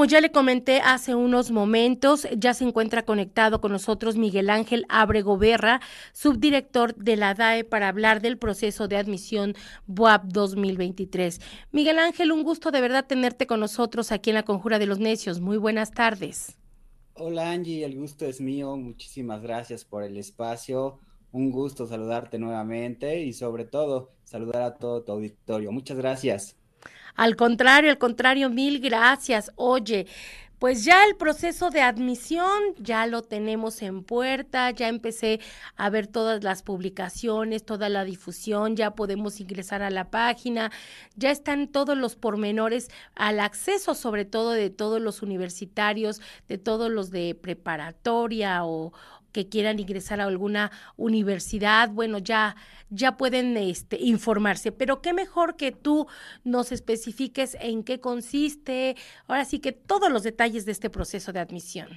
como ya le comenté hace unos momentos, ya se encuentra conectado con nosotros Miguel Ángel Abrego Berra, subdirector de la DAE, para hablar del proceso de admisión BUAP 2023. Miguel Ángel, un gusto de verdad tenerte con nosotros aquí en la Conjura de los Necios. Muy buenas tardes. Hola Angie, el gusto es mío. Muchísimas gracias por el espacio. Un gusto saludarte nuevamente y sobre todo saludar a todo tu auditorio. Muchas gracias. Al contrario, al contrario, mil gracias. Oye, pues ya el proceso de admisión ya lo tenemos en puerta, ya empecé a ver todas las publicaciones, toda la difusión, ya podemos ingresar a la página, ya están todos los pormenores al acceso sobre todo de todos los universitarios, de todos los de preparatoria o, que quieran ingresar a alguna universidad, bueno, ya, ya pueden este, informarse. Pero qué mejor que tú nos especifiques en qué consiste, ahora sí que todos los detalles de este proceso de admisión.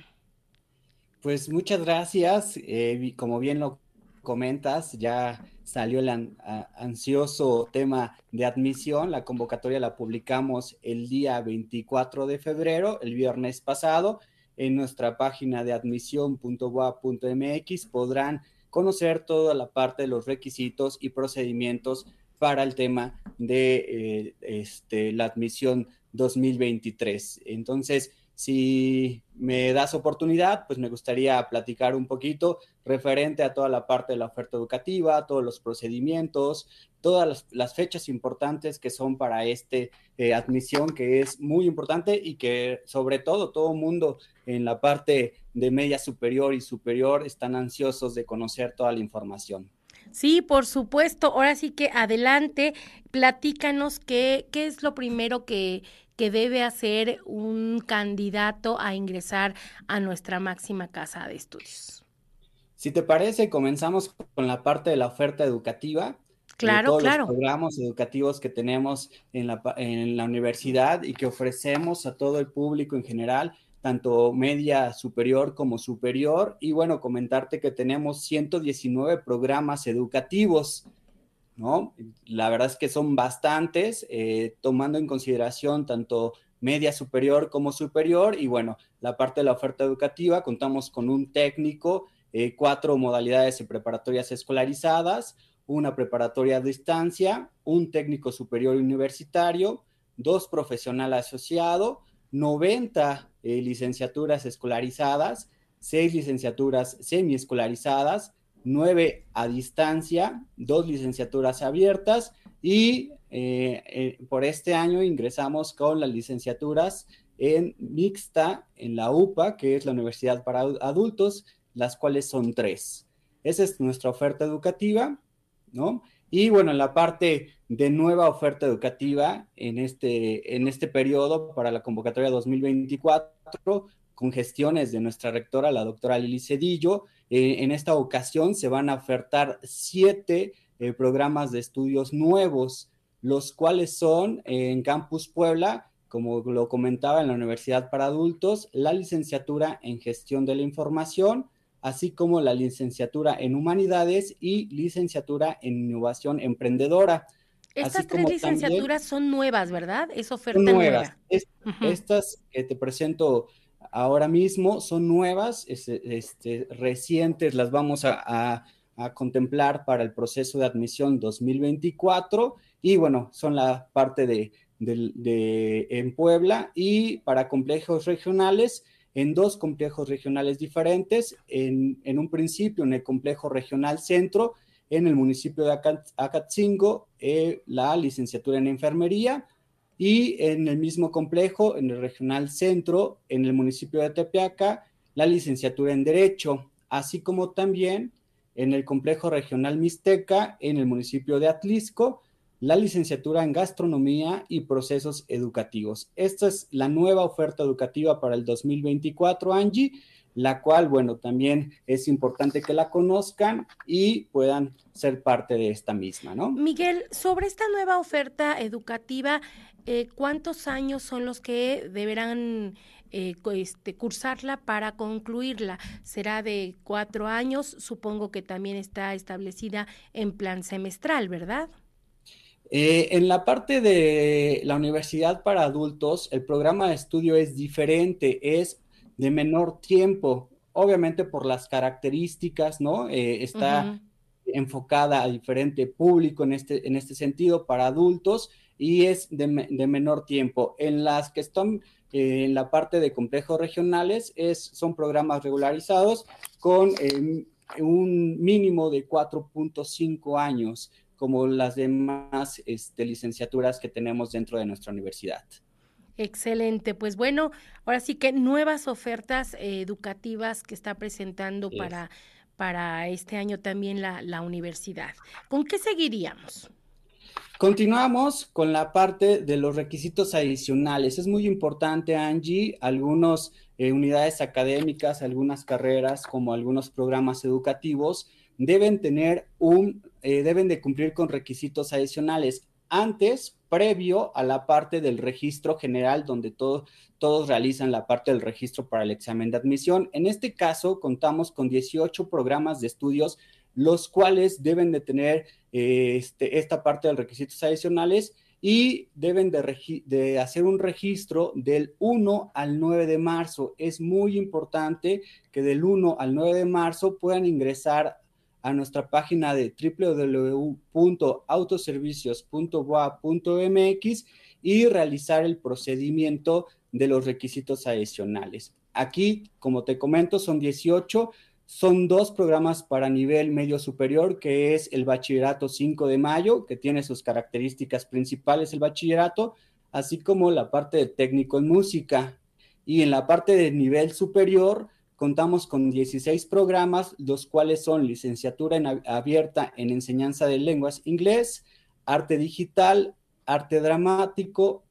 Pues muchas gracias. Eh, como bien lo comentas, ya salió el ansioso tema de admisión. La convocatoria la publicamos el día 24 de febrero, el viernes pasado en nuestra página de admisión.boa.mx podrán conocer toda la parte de los requisitos y procedimientos para el tema de eh, este, la admisión 2023. Entonces, si me das oportunidad, pues me gustaría platicar un poquito referente a toda la parte de la oferta educativa, todos los procedimientos, todas las, fechas importantes que son para este eh, admisión, que es muy importante y que sobre todo todo mundo en la parte de media superior y superior están ansiosos de conocer toda la información. Sí, por supuesto. Ahora sí que adelante, platícanos qué, qué es lo primero que, que debe hacer un candidato a ingresar a nuestra máxima casa de estudios. Si te parece, comenzamos con la parte de la oferta educativa. Claro, todos claro. Los programas educativos que tenemos en la, en la universidad y que ofrecemos a todo el público en general, tanto media superior como superior. Y bueno, comentarte que tenemos 119 programas educativos ¿no? La verdad es que son bastantes, eh, tomando en consideración tanto media superior como superior y bueno, la parte de la oferta educativa, contamos con un técnico, eh, cuatro modalidades de preparatorias escolarizadas, una preparatoria a distancia, un técnico superior universitario, dos profesional asociado, 90 eh, licenciaturas escolarizadas, seis licenciaturas semiescolarizadas, nueve a distancia, dos licenciaturas abiertas y eh, eh, por este año ingresamos con las licenciaturas en mixta en la UPA, que es la Universidad para Adultos, las cuales son tres. Esa es nuestra oferta educativa, ¿no? Y bueno, en la parte de nueva oferta educativa en este, en este periodo para la convocatoria 2024, con gestiones de nuestra rectora, la doctora Lili Cedillo, eh, en esta ocasión se van a ofertar siete eh, programas de estudios nuevos, los cuales son eh, en Campus Puebla, como lo comentaba en la Universidad para Adultos, la licenciatura en Gestión de la Información, así como la licenciatura en Humanidades y licenciatura en Innovación Emprendedora. Estas tres licenciaturas son nuevas, ¿verdad? Es oferta nueva. Estas que te presento ahora mismo son nuevas, este, recientes, las vamos a, contemplar para el proceso de admisión 2024 y bueno, son la parte de, en Puebla. Y para complejos regionales en dos complejos regionales diferentes, en, en, un principio en el complejo regional centro, en el municipio de Acatzingo, eh, la licenciatura en enfermería, y en el mismo complejo, en el regional centro, en el municipio de Tepeaca, la licenciatura en Derecho, así como también en el complejo regional Mixteca, en el municipio de Atlisco, la licenciatura en Gastronomía y Procesos Educativos. Esta es la nueva oferta educativa para el 2024, Angie, la cual, bueno, también es importante que la conozcan y puedan ser parte de esta misma, ¿no? Miguel, sobre esta nueva oferta educativa, eh, ¿cuántos años son los que deberán eh, este, cursarla para concluirla? ¿Será de cuatro años? Supongo que también está establecida en plan semestral, ¿verdad? Eh, en la parte de la universidad para adultos, el programa de estudio es diferente, es de menor tiempo, obviamente por las características, ¿no? Está enfocada a diferente público en este, en este sentido para adultos y es de, menor tiempo. En las que están eh, en la parte de complejos regionales, es, son programas regularizados con em, un mínimo de 4.5 años, como las demás este, licenciaturas que tenemos dentro de nuestra universidad. Excelente, pues bueno, ahora sí que nuevas ofertas eh, educativas que está presentando para, para este año también la, la universidad. ¿Con qué seguiríamos? Continuamos con la parte de los requisitos adicionales. Es muy importante, Angie, algunas eh, unidades académicas, algunas carreras, como algunos programas educativos, deben tener un, eh, deben de cumplir con requisitos adicionales antes, previo a la parte del registro general, donde todos realizan la parte del registro para el examen de admisión. En este caso, contamos con 18 programas de estudios los cuales deben de tener eh, este, esta parte de requisitos adicionales y deben de, hacer un registro del 1 al 9 de marzo. Es muy importante que del 1 al 9 de marzo puedan ingresar a nuestra página de www.autoservicios.boa.mx y realizar el procedimiento de los requisitos adicionales. Aquí, como te comento, son 18 son dos programas para nivel medio superior, que es el Bachillerato 5 de Mayo, que tiene sus características principales el bachillerato, así como la parte de técnico en música. Y en la parte de nivel superior contamos con 16 programas, los cuales son licenciatura abierta en enseñanza de lenguas inglés, arte digital, arte dramático,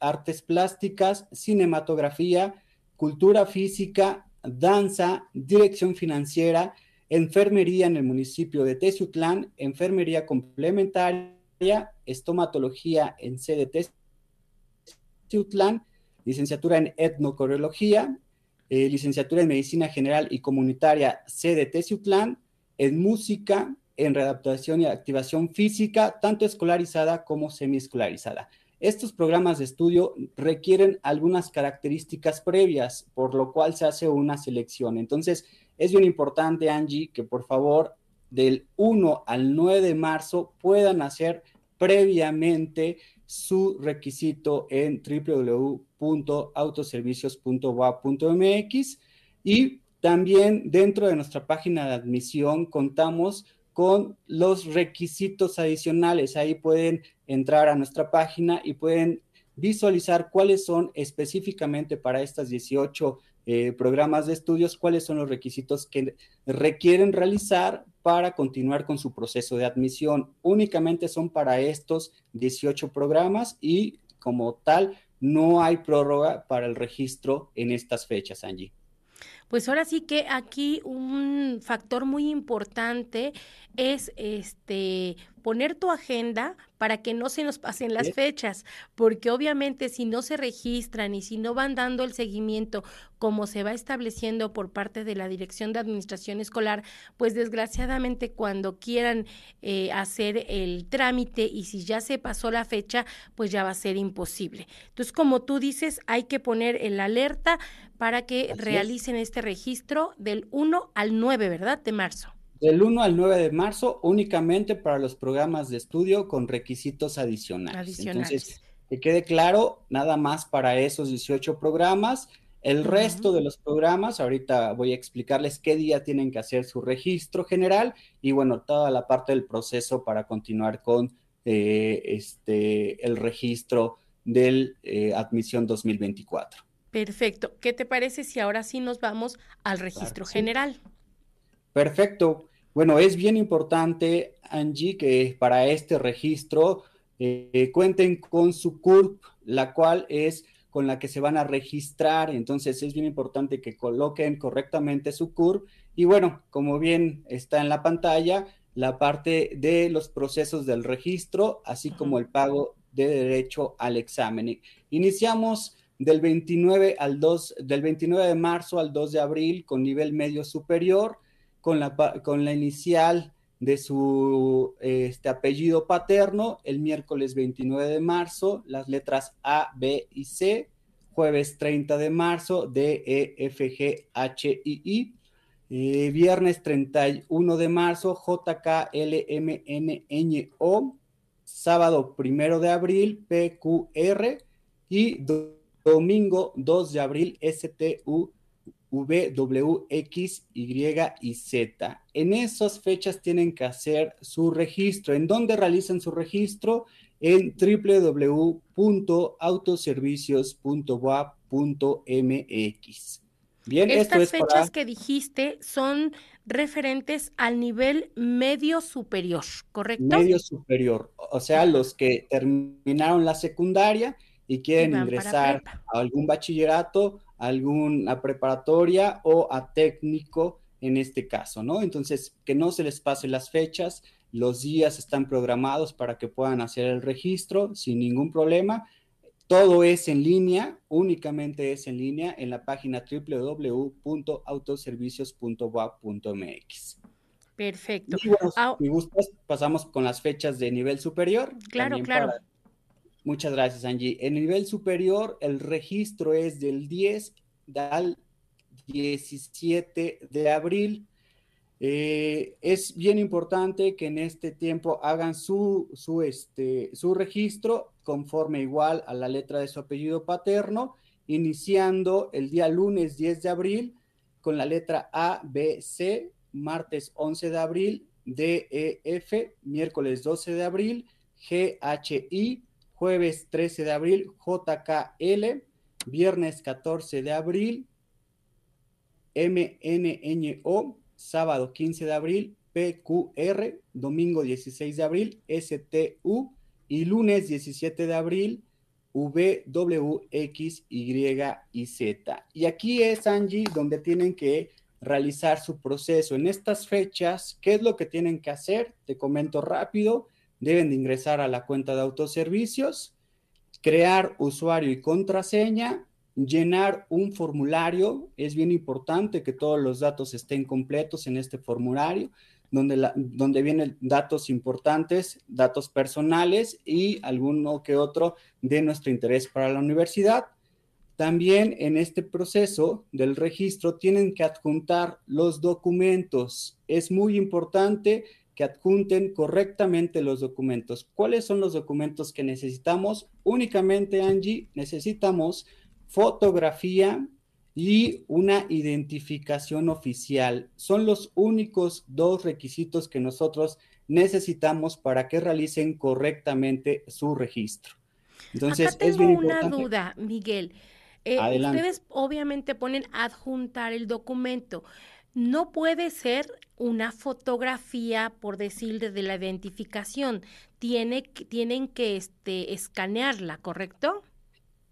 artes plásticas, cinematografía, cultura física, danza, dirección financiera, enfermería en el municipio de Teciutlán, enfermería complementaria, estomatología en sede licenciatura en etnocoreología, eh, licenciatura en medicina general y comunitaria sede Teciutlán, en música, en readaptación y activación física, tanto escolarizada como semiescolarizada. Estos programas de estudio requieren algunas características previas, por lo cual se hace una selección. Entonces, es bien importante, Angie, que por favor del 1 al 9 de marzo puedan hacer previamente su requisito en www.autoservicios.wa.mx y también dentro de nuestra página de admisión contamos con los requisitos adicionales. Ahí pueden entrar a nuestra página y pueden visualizar cuáles son específicamente para estas 18 eh, programas de estudios, cuáles son los requisitos que requieren realizar para continuar con su proceso de admisión. Únicamente son para estos 18 programas y como tal no hay prórroga para el registro en estas fechas, Angie. Pues ahora sí que aquí un factor muy importante es este poner tu agenda para que no se nos pasen las fechas, porque obviamente si no se registran y si no van dando el seguimiento como se va estableciendo por parte de la Dirección de Administración Escolar, pues desgraciadamente cuando quieran eh, hacer el trámite y si ya se pasó la fecha, pues ya va a ser imposible. Entonces, como tú dices, hay que poner el alerta para que realicen este registro del 1 al 9, ¿verdad? De marzo. Del 1 al 9 de marzo únicamente para los programas de estudio con requisitos adicionales. Entonces, que quede claro, nada más para esos 18 programas. El resto de los programas, ahorita voy a explicarles qué día tienen que hacer su registro general y bueno, toda la parte del proceso para continuar con eh, este, el registro del eh, admisión 2024. Perfecto. ¿Qué te parece si ahora sí nos vamos al registro general? Perfecto. Bueno, es bien importante, Angie, que para este registro eh, cuenten con su CURP, la cual es con la que se van a registrar. Entonces es bien importante que coloquen correctamente su CURP. Y bueno, como bien está en la pantalla, la parte de los procesos del registro, así como el pago de derecho al examen. Iniciamos del 29 al 2, del 29 de marzo al 2 de abril con nivel medio superior con la, con la inicial de su este, apellido paterno el miércoles 29 de marzo, las letras A, B y C, jueves 30 de marzo, D, E, F, G, H y I, eh, viernes 31 de marzo, J, K, L, M, N, N, O, sábado 1 de abril, P, Q, R y domingo 2 de abril, S, T, U, V, W, X, Y y Z. En esas fechas tienen que hacer su registro. ¿En dónde realizan su registro? En www.autoservicios.wap.mx. Bien, Estas fechas que dijiste son referentes al nivel medio superior, ¿correcto? Medio superior, o sea, los que terminaron la secundaria y quieren ingresar a algún bachillerato alguna preparatoria o a técnico en este caso, ¿no? Entonces, que no se les pase las fechas, los días están programados para que puedan hacer el registro sin ningún problema. Todo es en línea, únicamente es en línea en la página www.autoservicios.wap.mx. Perfecto. Y bueno, si gustas, pasamos con las fechas de nivel superior. Claro, claro. Muchas gracias, Angie. En nivel superior, el registro es del 10 al 17 de abril. Eh, es bien importante que en este tiempo hagan su, su, este, su registro conforme igual a la letra de su apellido paterno, iniciando el día lunes 10 de abril con la letra A, B, C, martes 11 de abril, D, E, F, miércoles 12 de abril, G, H, I, jueves 13 de abril, JKL, viernes 14 de abril, MNNO, sábado 15 de abril, PQR, domingo 16 de abril, STU y lunes 17 de abril, VWX, Y y Z. Y aquí es, Angie, donde tienen que realizar su proceso. En estas fechas, ¿qué es lo que tienen que hacer? Te comento rápido deben de ingresar a la cuenta de autoservicios, crear usuario y contraseña, llenar un formulario. Es bien importante que todos los datos estén completos en este formulario, donde, donde vienen datos importantes, datos personales y alguno que otro de nuestro interés para la universidad. También en este proceso del registro tienen que adjuntar los documentos. Es muy importante que adjunten correctamente los documentos. ¿Cuáles son los documentos que necesitamos? Únicamente, Angie, necesitamos fotografía y una identificación oficial. Son los únicos dos requisitos que nosotros necesitamos para que realicen correctamente su registro. Entonces, Acá tengo una duda, Miguel. Eh, ustedes obviamente ponen adjuntar el documento no puede ser una fotografía, por decir, de la identificación. Tiene, tienen que este, escanearla, ¿correcto?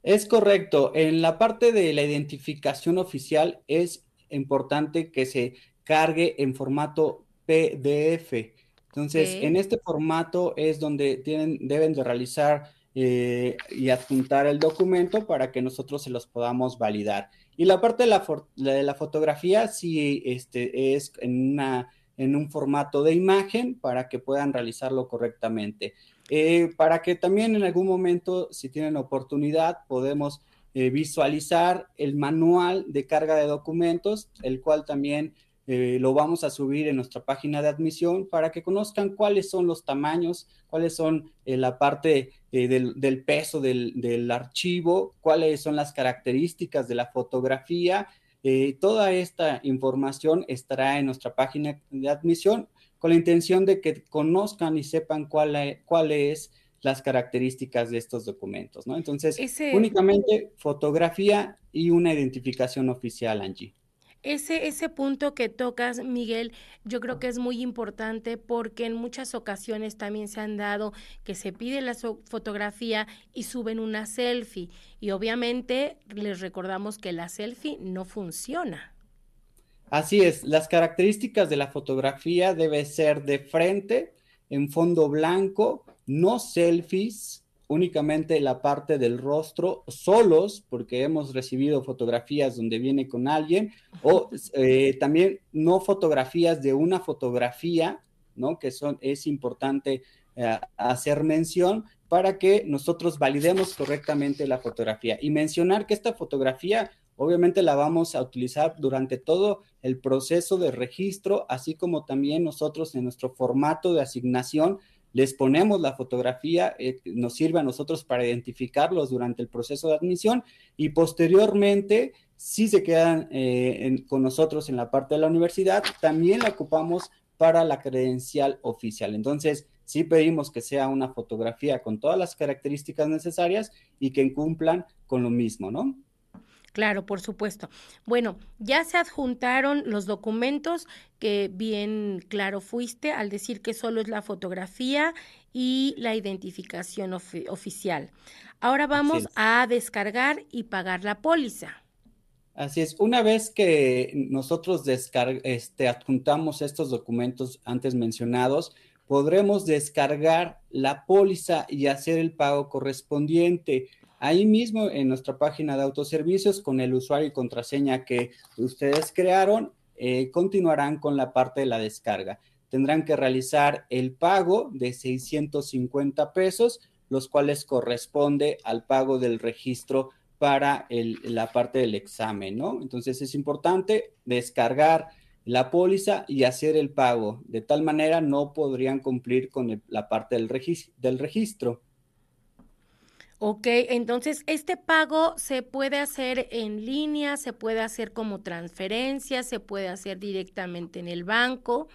Es correcto. En la parte de la identificación oficial es importante que se cargue en formato PDF. Entonces, en este formato es donde tienen, deben de realizar eh, y adjuntar el documento para que nosotros se los podamos validar. Y la parte de la, de la fotografía sí este, es en, una, en un formato de imagen para que puedan realizarlo correctamente. Eh, para que también en algún momento, si tienen oportunidad, podemos eh, visualizar el manual de carga de documentos, el cual también eh, lo vamos a subir en nuestra página de admisión para que conozcan cuáles son los tamaños, cuáles son eh, la parte eh, del, peso del, archivo, cuáles son las características de la fotografía. toda esta información estará en nuestra página de admisión con la intención de que conozcan y sepan cuáles cuál es las características de estos documentos, ¿no? Entonces, únicamente fotografía y una identificación oficial, Angie. Ese, ese punto que tocas, Miguel, yo creo que es muy importante porque en muchas ocasiones también se han dado que se pide la fotografía y suben una selfie. Y obviamente les recordamos que la selfie no funciona. Así es, las características de la fotografía debe ser de frente, en fondo blanco, no selfies, únicamente la parte del rostro solos, porque hemos recibido fotografías donde viene con alguien, o eh, también no fotografías de una fotografía, ¿no? Que son, es importante eh, hacer mención para que nosotros validemos correctamente la fotografía y mencionar que esta fotografía obviamente la vamos a utilizar durante todo el proceso de registro, así como también nosotros en nuestro formato de asignación les ponemos la fotografía, eh, nos sirve a nosotros para identificarlos durante el proceso de admisión y posteriormente, si se quedan eh, con nosotros en la parte de la universidad, también la ocupamos para la credencial oficial. Entonces, sí pedimos que sea una fotografía con todas las características necesarias y que cumplan con lo mismo, ¿no? Claro, por supuesto. Bueno, ya se adjuntaron los documentos que bien claro fuiste al decir que solo es la fotografía y la identificación oficial. Ahora vamos a descargar y pagar la póliza. Así es, una vez que nosotros este, adjuntamos estos documentos antes mencionados, podremos descargar la póliza y hacer el pago correspondiente ahí mismo en nuestra página de autoservicios con el usuario y contraseña que ustedes crearon, eh, continuarán con la parte de la descarga. Tendrán que realizar el pago de 650 pesos, los cuales corresponde al pago del registro para la parte del examen, ¿no? Entonces es importante descargar la póliza y hacer el pago. De tal manera no podrían cumplir con la parte del, del registro. Ok, entonces este pago se puede hacer en línea, se puede hacer como transferencia, se puede hacer directamente en el banco.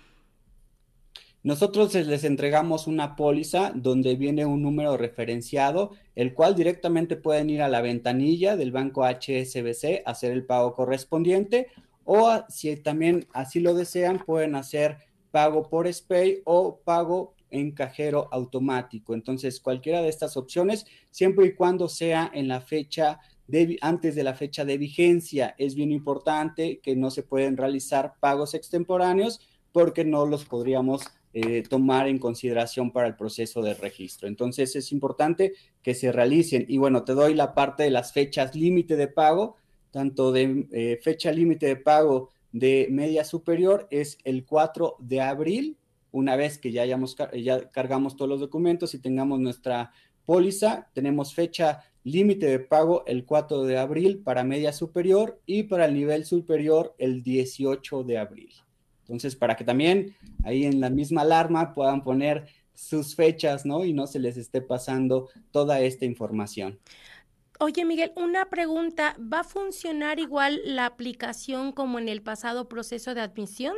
Nosotros les entregamos una póliza donde viene un número referenciado, el cual directamente pueden ir a la ventanilla del banco HSBC, hacer el pago correspondiente, o si también así lo desean, pueden hacer pago por SPAY o pago en cajero automático. Entonces, cualquiera de estas opciones, siempre y cuando sea en la fecha de, antes de la fecha de vigencia, es bien importante que no se pueden realizar pagos extemporáneos porque no los podríamos eh, tomar en consideración para el proceso de registro. Entonces, es importante que se realicen. Y bueno, te doy la parte de las fechas límite de pago, tanto de eh, fecha límite de pago de media superior es el 4 de abril una vez que ya, hayamos, ya cargamos todos los documentos y tengamos nuestra póliza, tenemos fecha límite de pago el 4 de abril para media superior y para el nivel superior el 18 de abril. Entonces, para que también ahí en la misma alarma puedan poner sus fechas, ¿no? Y no se les esté pasando toda esta información. Oye, Miguel, una pregunta, ¿va a funcionar igual la aplicación como en el pasado proceso de admisión?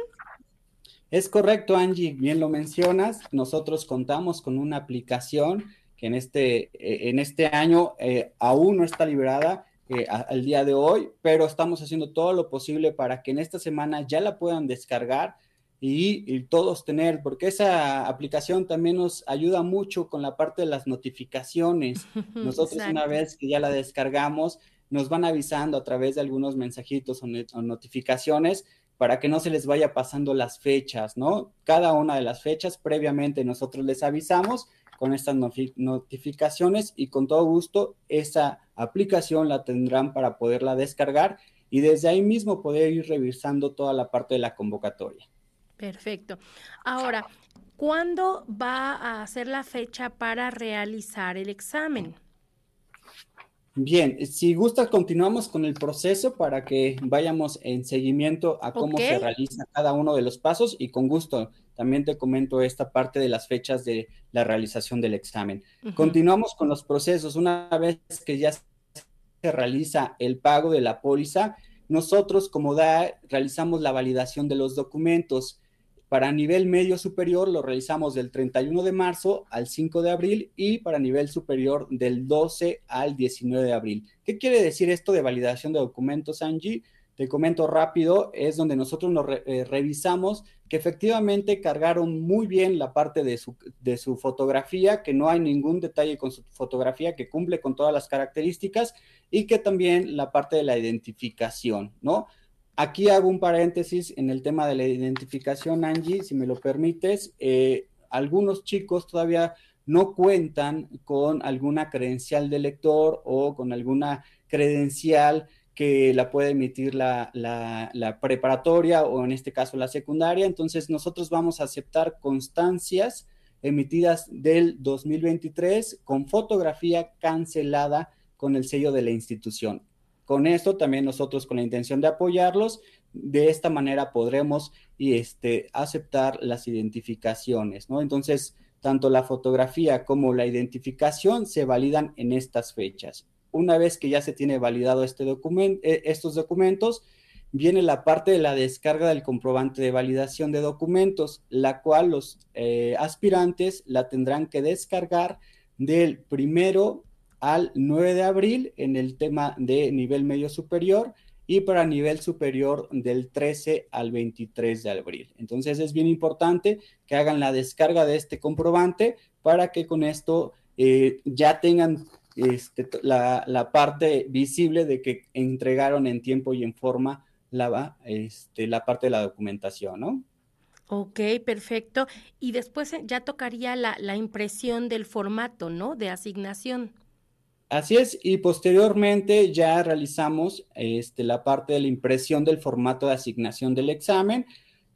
Es correcto, Angie, bien lo mencionas. Nosotros contamos con una aplicación que en este, eh, en este año eh, aún no está liberada eh, al día de hoy, pero estamos haciendo todo lo posible para que en esta semana ya la puedan descargar y, todos tener, porque esa aplicación también nos ayuda mucho con la parte de las notificaciones. Nosotros una vez que ya la descargamos, nos van avisando a través de algunos mensajitos o notificaciones para que no se les vaya pasando las fechas, ¿no? Cada una de las fechas previamente nosotros les avisamos con estas notificaciones y con todo gusto esa aplicación la tendrán para poderla descargar y desde ahí mismo poder ir revisando toda la parte de la convocatoria. Perfecto. Ahora, ¿cuándo va a ser la fecha para realizar el examen? Bien, si gusta, continuamos con el proceso para que vayamos en seguimiento a cómo se realiza cada uno de los pasos y con gusto también te comento esta parte de las fechas de la realización del examen. Continuamos con los procesos. Una vez que ya se realiza el pago de la póliza, nosotros como DAE realizamos la validación de los documentos. Para nivel medio superior lo realizamos del 31 de marzo al 5 de abril y para nivel superior del 12 al 19 de abril. ¿Qué quiere decir esto de validación de documentos, Angie? Te comento rápido, es donde nosotros nos eh, revisamos que efectivamente cargaron muy bien la parte de su, de su fotografía, que no hay ningún detalle con su fotografía, que cumple con todas las características y que también la parte de la identificación, ¿no? Aquí hago un paréntesis en el tema de la identificación, Angie, si me lo permites. Eh, algunos chicos todavía no cuentan con alguna credencial de lector o con alguna credencial que la puede emitir la, la, preparatoria o en este caso la secundaria. Entonces nosotros vamos a aceptar constancias emitidas del 2023 con fotografía cancelada con el sello de la institución. Con esto también nosotros con la intención de apoyarlos, de esta manera podremos este, aceptar las identificaciones, ¿no? Entonces, tanto la fotografía como la identificación se validan en estas fechas. Una vez que ya se tiene validado este documento, eh, estos documentos, viene la parte de la descarga del comprobante de validación de documentos, la cual los eh, aspirantes la tendrán que descargar del primero al 9 de abril en el tema de nivel medio superior y para nivel superior del 13 al 23 de abril. Entonces es bien importante que hagan la descarga de este comprobante para que con esto eh, ya tengan este, la, parte visible de que entregaron en tiempo y en forma la, este, la parte de la documentación, ¿no? Ok, perfecto. Y después eh, ya tocaría la, la impresión del formato, ¿no? De asignación. Así es, y posteriormente ya realizamos este, la parte de la impresión del formato de asignación del examen,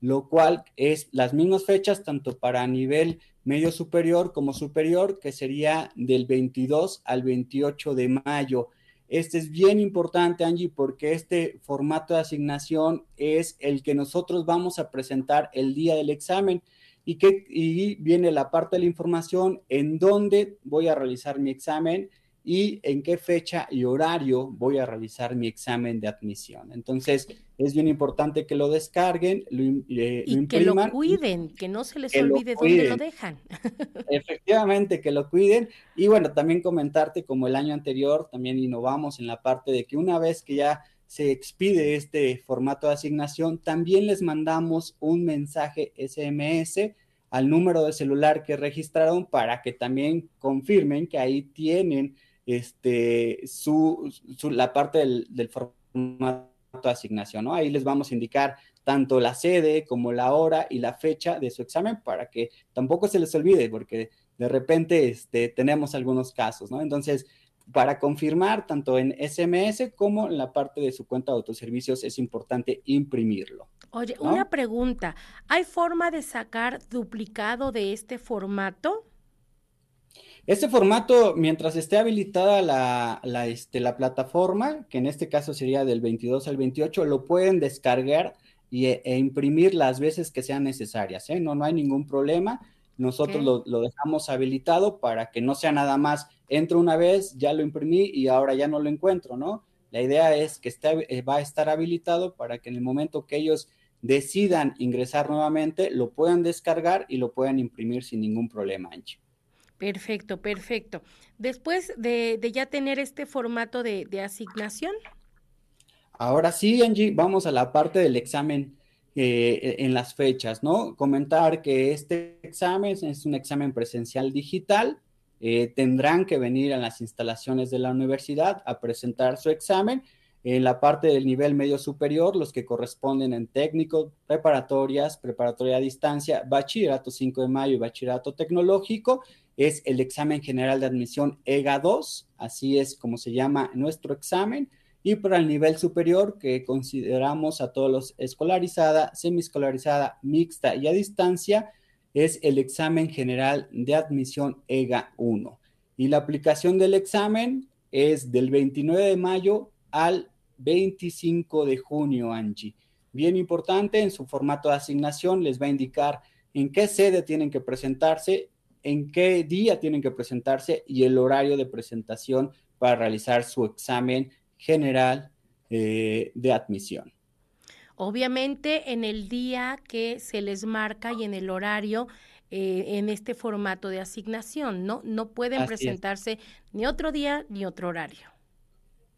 lo cual es las mismas fechas tanto para nivel medio superior como superior, que sería del 22 al 28 de mayo. Este es bien importante, Angie, porque este formato de asignación es el que nosotros vamos a presentar el día del examen y que y viene la parte de la información en dónde voy a realizar mi examen y en qué fecha y horario voy a realizar mi examen de admisión. Entonces, es bien importante que lo descarguen, lo, eh, y que lo cuiden, que no se les olvide dónde lo dejan. Efectivamente, que lo cuiden. Y bueno, también comentarte, como el año anterior, también innovamos en la parte de que una vez que ya se expide este formato de asignación, también les mandamos un mensaje SMS al número de celular que registraron para que también confirmen que ahí tienen este, su, la parte del, formato de asignación, ¿no? Ahí les vamos a indicar tanto la sede como la hora y la fecha de su examen para que tampoco se les olvide, porque de repente este, tenemos algunos casos, ¿no? Entonces, para confirmar tanto en SMS como en la parte de su cuenta de autoservicios es importante imprimirlo. Oye, una pregunta, ¿hay forma de sacar duplicado de este formato? Este formato, mientras esté habilitada la, este, la plataforma, que en este caso sería del 22 al 28, lo pueden descargar y, e, imprimir las veces que sean necesarias. ¿eh? No, no hay ningún problema. Nosotros lo, dejamos habilitado para que no sea nada más, entro una vez, ya lo imprimí y ahora ya no lo encuentro, ¿no? La idea es que esté, eh, va a estar habilitado para que en el momento que ellos decidan ingresar nuevamente, lo puedan descargar y lo puedan imprimir sin ningún problema, Anchi. Perfecto, perfecto. Después de, ya tener este formato de, asignación. Ahora sí, Angie, vamos a la parte del examen eh, en las fechas, ¿no? Comentar que este examen es un examen presencial digital. Eh, tendrán que venir a las instalaciones de la universidad a presentar su examen. En la parte del nivel medio superior, los que corresponden en técnico, preparatorias, preparatoria a distancia, bachillerato 5 de mayo y bachillerato tecnológico, es el examen general de admisión EGA 2, así es como se llama nuestro examen, y para el nivel superior, que consideramos a todos los escolarizada, semiescolarizada, mixta y a distancia, es el examen general de admisión EGA 1. Y la aplicación del examen es del 29 de mayo al 25 de junio, Angie. Bien importante, en su formato de asignación les va a indicar en qué sede tienen que presentarse en qué día tienen que presentarse y el horario de presentación para realizar su examen general eh, de admisión. Obviamente en el día que se les marca y en el horario eh, en este formato de asignación, ¿no? No pueden presentarse ni otro día ni otro horario.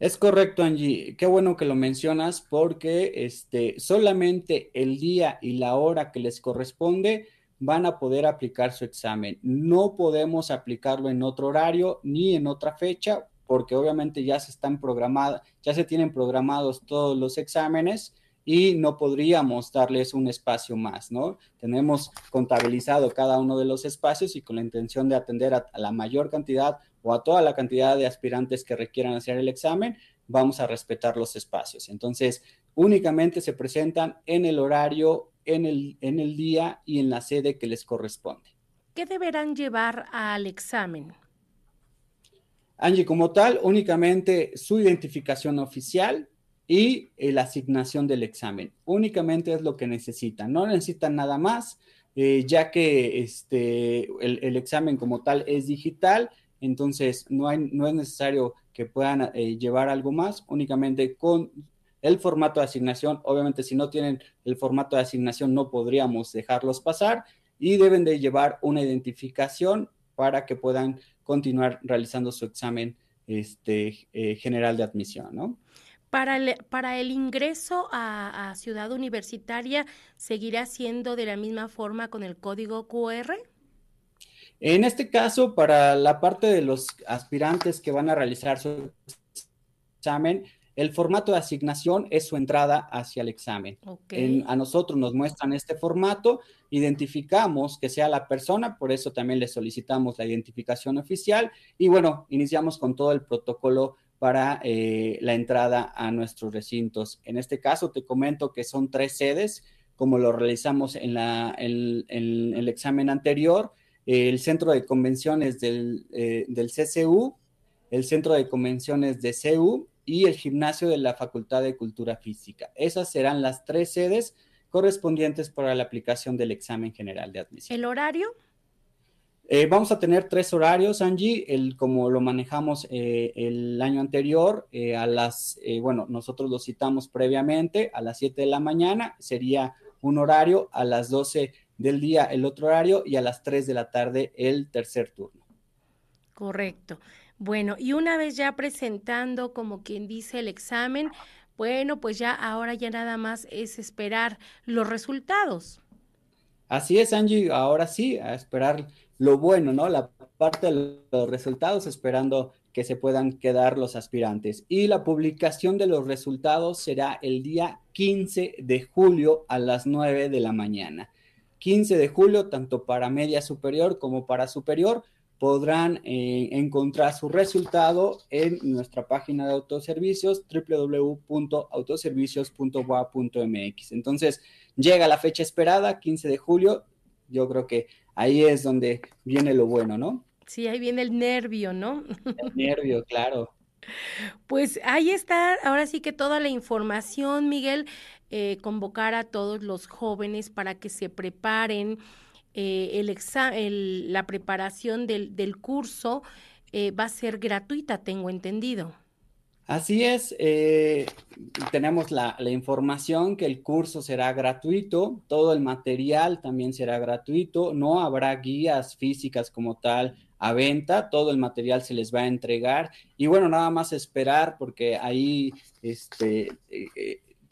Es correcto, Angie. Qué bueno que lo mencionas porque este, solamente el día y la hora que les corresponde van a poder aplicar su examen. No podemos aplicarlo en otro horario ni en otra fecha porque obviamente ya se están programados, ya se tienen programados todos los exámenes y no podríamos darles un espacio más, ¿no? Tenemos contabilizado cada uno de los espacios y con la intención de atender a, la mayor cantidad o a toda la cantidad de aspirantes que requieran hacer el examen, vamos a respetar los espacios. Entonces, únicamente se presentan en el horario, en el, en el día y en la sede que les corresponde. ¿Qué deberán llevar al examen? Angie, como tal, únicamente su identificación oficial y eh, la asignación del examen. Únicamente es lo que necesitan. No necesitan nada más, eh, ya que este, el, examen como tal es digital, entonces no, hay, no es necesario que puedan eh, llevar algo más, únicamente con el formato de asignación. Obviamente, si no tienen el formato de asignación, no podríamos dejarlos pasar y deben de llevar una identificación para que puedan continuar realizando su examen este, eh, general de admisión, ¿no? Para el, para el ingreso a, Ciudad Universitaria, ¿seguirá siendo de la misma forma con el código QR? En este caso, para la parte de los aspirantes que van a realizar su examen, el formato de asignación es su entrada hacia el examen. a nosotros nos muestran este formato, identificamos que sea la persona, por eso también le solicitamos la identificación oficial y bueno, iniciamos con todo el protocolo para eh, la entrada a nuestros recintos. En este caso te comento que son tres sedes, como lo realizamos en, la, el examen anterior, el centro de convenciones del, eh, del CCU, el centro de convenciones de CU y el gimnasio de la Facultad de Cultura Física. Esas serán las tres sedes correspondientes para la aplicación del examen general de admisión. ¿El horario? Eh, vamos a tener tres horarios, Angie, el, como lo manejamos eh, el año anterior, eh, a las, bueno, nosotros lo citamos previamente, a las 7 de la mañana sería un horario, a las 12 del día el otro horario y a las 3 de la tarde el tercer turno. Correcto. Bueno, y una vez ya presentando, como quien dice, el examen, bueno, pues ya ahora ya nada más es esperar los resultados. Así es, Angie, ahora sí, a esperar lo bueno, ¿no? La parte de los resultados, esperando que se puedan quedar los aspirantes. Y la publicación de los resultados será el día 15 de julio a las 9 de la mañana. 15 de julio, tanto para media superior como para superior podrán eh, encontrar su resultado en nuestra página de autoservicios www.autoservicios.wa.mx. Entonces, llega la fecha esperada, 15 de julio. Yo creo que ahí es donde viene lo bueno, ¿no? Sí, ahí viene el nervio, ¿no? El nervio, claro. Pues ahí está, ahora sí que toda la información, Miguel, eh, convocar a todos los jóvenes para que se preparen eh, la preparación del, curso eh, va a ser gratuita, tengo entendido. Así es, eh, tenemos la, la, información que el curso será gratuito, todo el material también será gratuito, no habrá guías físicas como tal a venta, todo el material se les va a entregar y bueno, nada más esperar porque ahí este,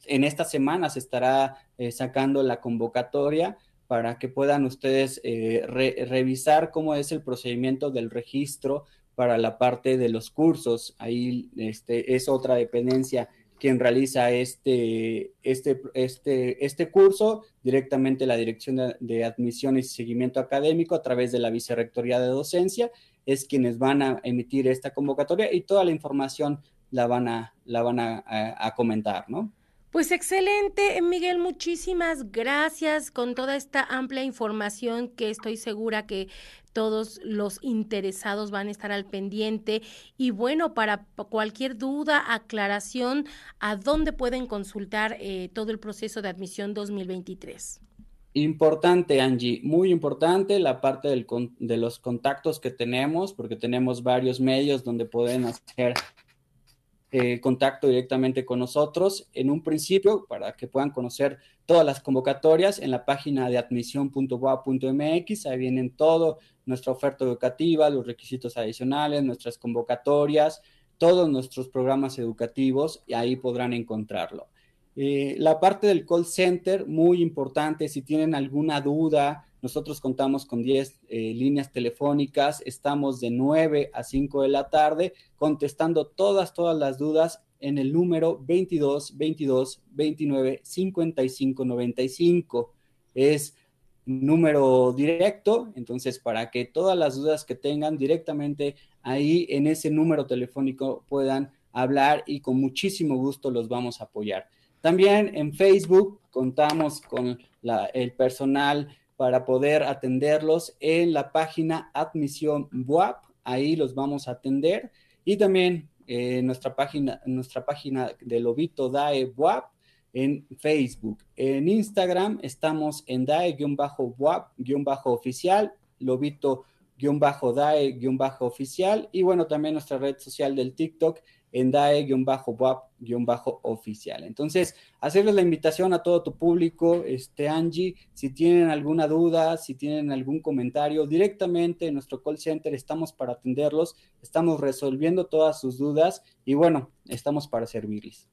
en esta semana se estará sacando la convocatoria para que puedan ustedes eh, revisar cómo es el procedimiento del registro para la parte de los cursos. Ahí este, es otra dependencia quien realiza este, este, este, este curso, directamente la Dirección de, Admisión y Seguimiento Académico a través de la Vicerrectoría de Docencia, es quienes van a emitir esta convocatoria y toda la información la van a, la van a comentar, ¿no? Pues excelente, Miguel, muchísimas gracias con toda esta amplia información que estoy segura que todos los interesados van a estar al pendiente. Y bueno, para cualquier duda, aclaración, ¿a dónde pueden consultar eh, todo el proceso de admisión 2023? Importante, Angie, muy importante la parte de los contactos que tenemos, porque tenemos varios medios donde pueden hacer eh, contacto directamente con nosotros en un principio para que puedan conocer todas las convocatorias en la página de admisión.boa.mx. Ahí vienen todo, nuestra oferta educativa, los requisitos adicionales, nuestras convocatorias, todos nuestros programas educativos y ahí podrán encontrarlo. Eh, la parte del call center, muy importante, si tienen alguna duda, nosotros contamos con 10 eh, líneas telefónicas, estamos de 9 a 5 de la tarde contestando todas, todas las dudas en el número 22 22 29 55 95. Es número directo, entonces para que todas las dudas que tengan directamente ahí en ese número telefónico puedan hablar y con muchísimo gusto los vamos a apoyar. También en Facebook contamos con el personal para poder atenderlos en la página Admisión WAP, ahí los vamos a atender. Y también eh, nuestra página, nuestra página de Lobito DAE WAP en Facebook. En Instagram estamos en DAE-WAP-oficial, Lobito-DAE-oficial y bueno, también nuestra red social del TikTok en DAE-WAP-oficial. Entonces, hacerles la invitación a todo tu público, este Angie, si tienen alguna duda, si tienen algún comentario, directamente en nuestro call center estamos para atenderlos, estamos resolviendo todas sus dudas y bueno, estamos para servirles.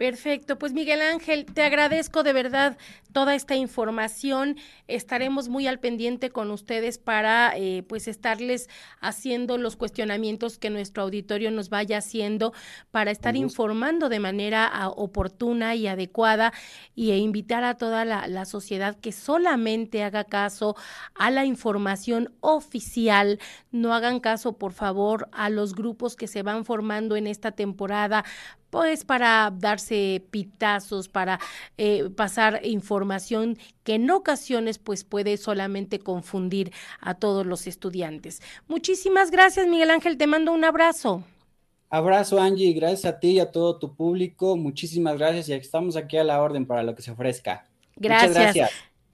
Perfecto, pues Miguel Ángel, te agradezco de verdad toda esta información. Estaremos muy al pendiente con ustedes para eh, pues estarles haciendo los cuestionamientos que nuestro auditorio nos vaya haciendo para estar informando de manera ah, oportuna y adecuada y e invitar a toda la, la sociedad que solamente haga caso a la información oficial. No hagan caso, por favor, a los grupos que se van formando en esta temporada pues para darse pitazos, para eh, pasar información que en ocasiones pues puede solamente confundir a todos los estudiantes. Muchísimas gracias Miguel Ángel, te mando un abrazo. Abrazo Angie, gracias a ti y a todo tu público, muchísimas gracias y estamos aquí a la orden para lo que se ofrezca. Gracias. Muchas gracias.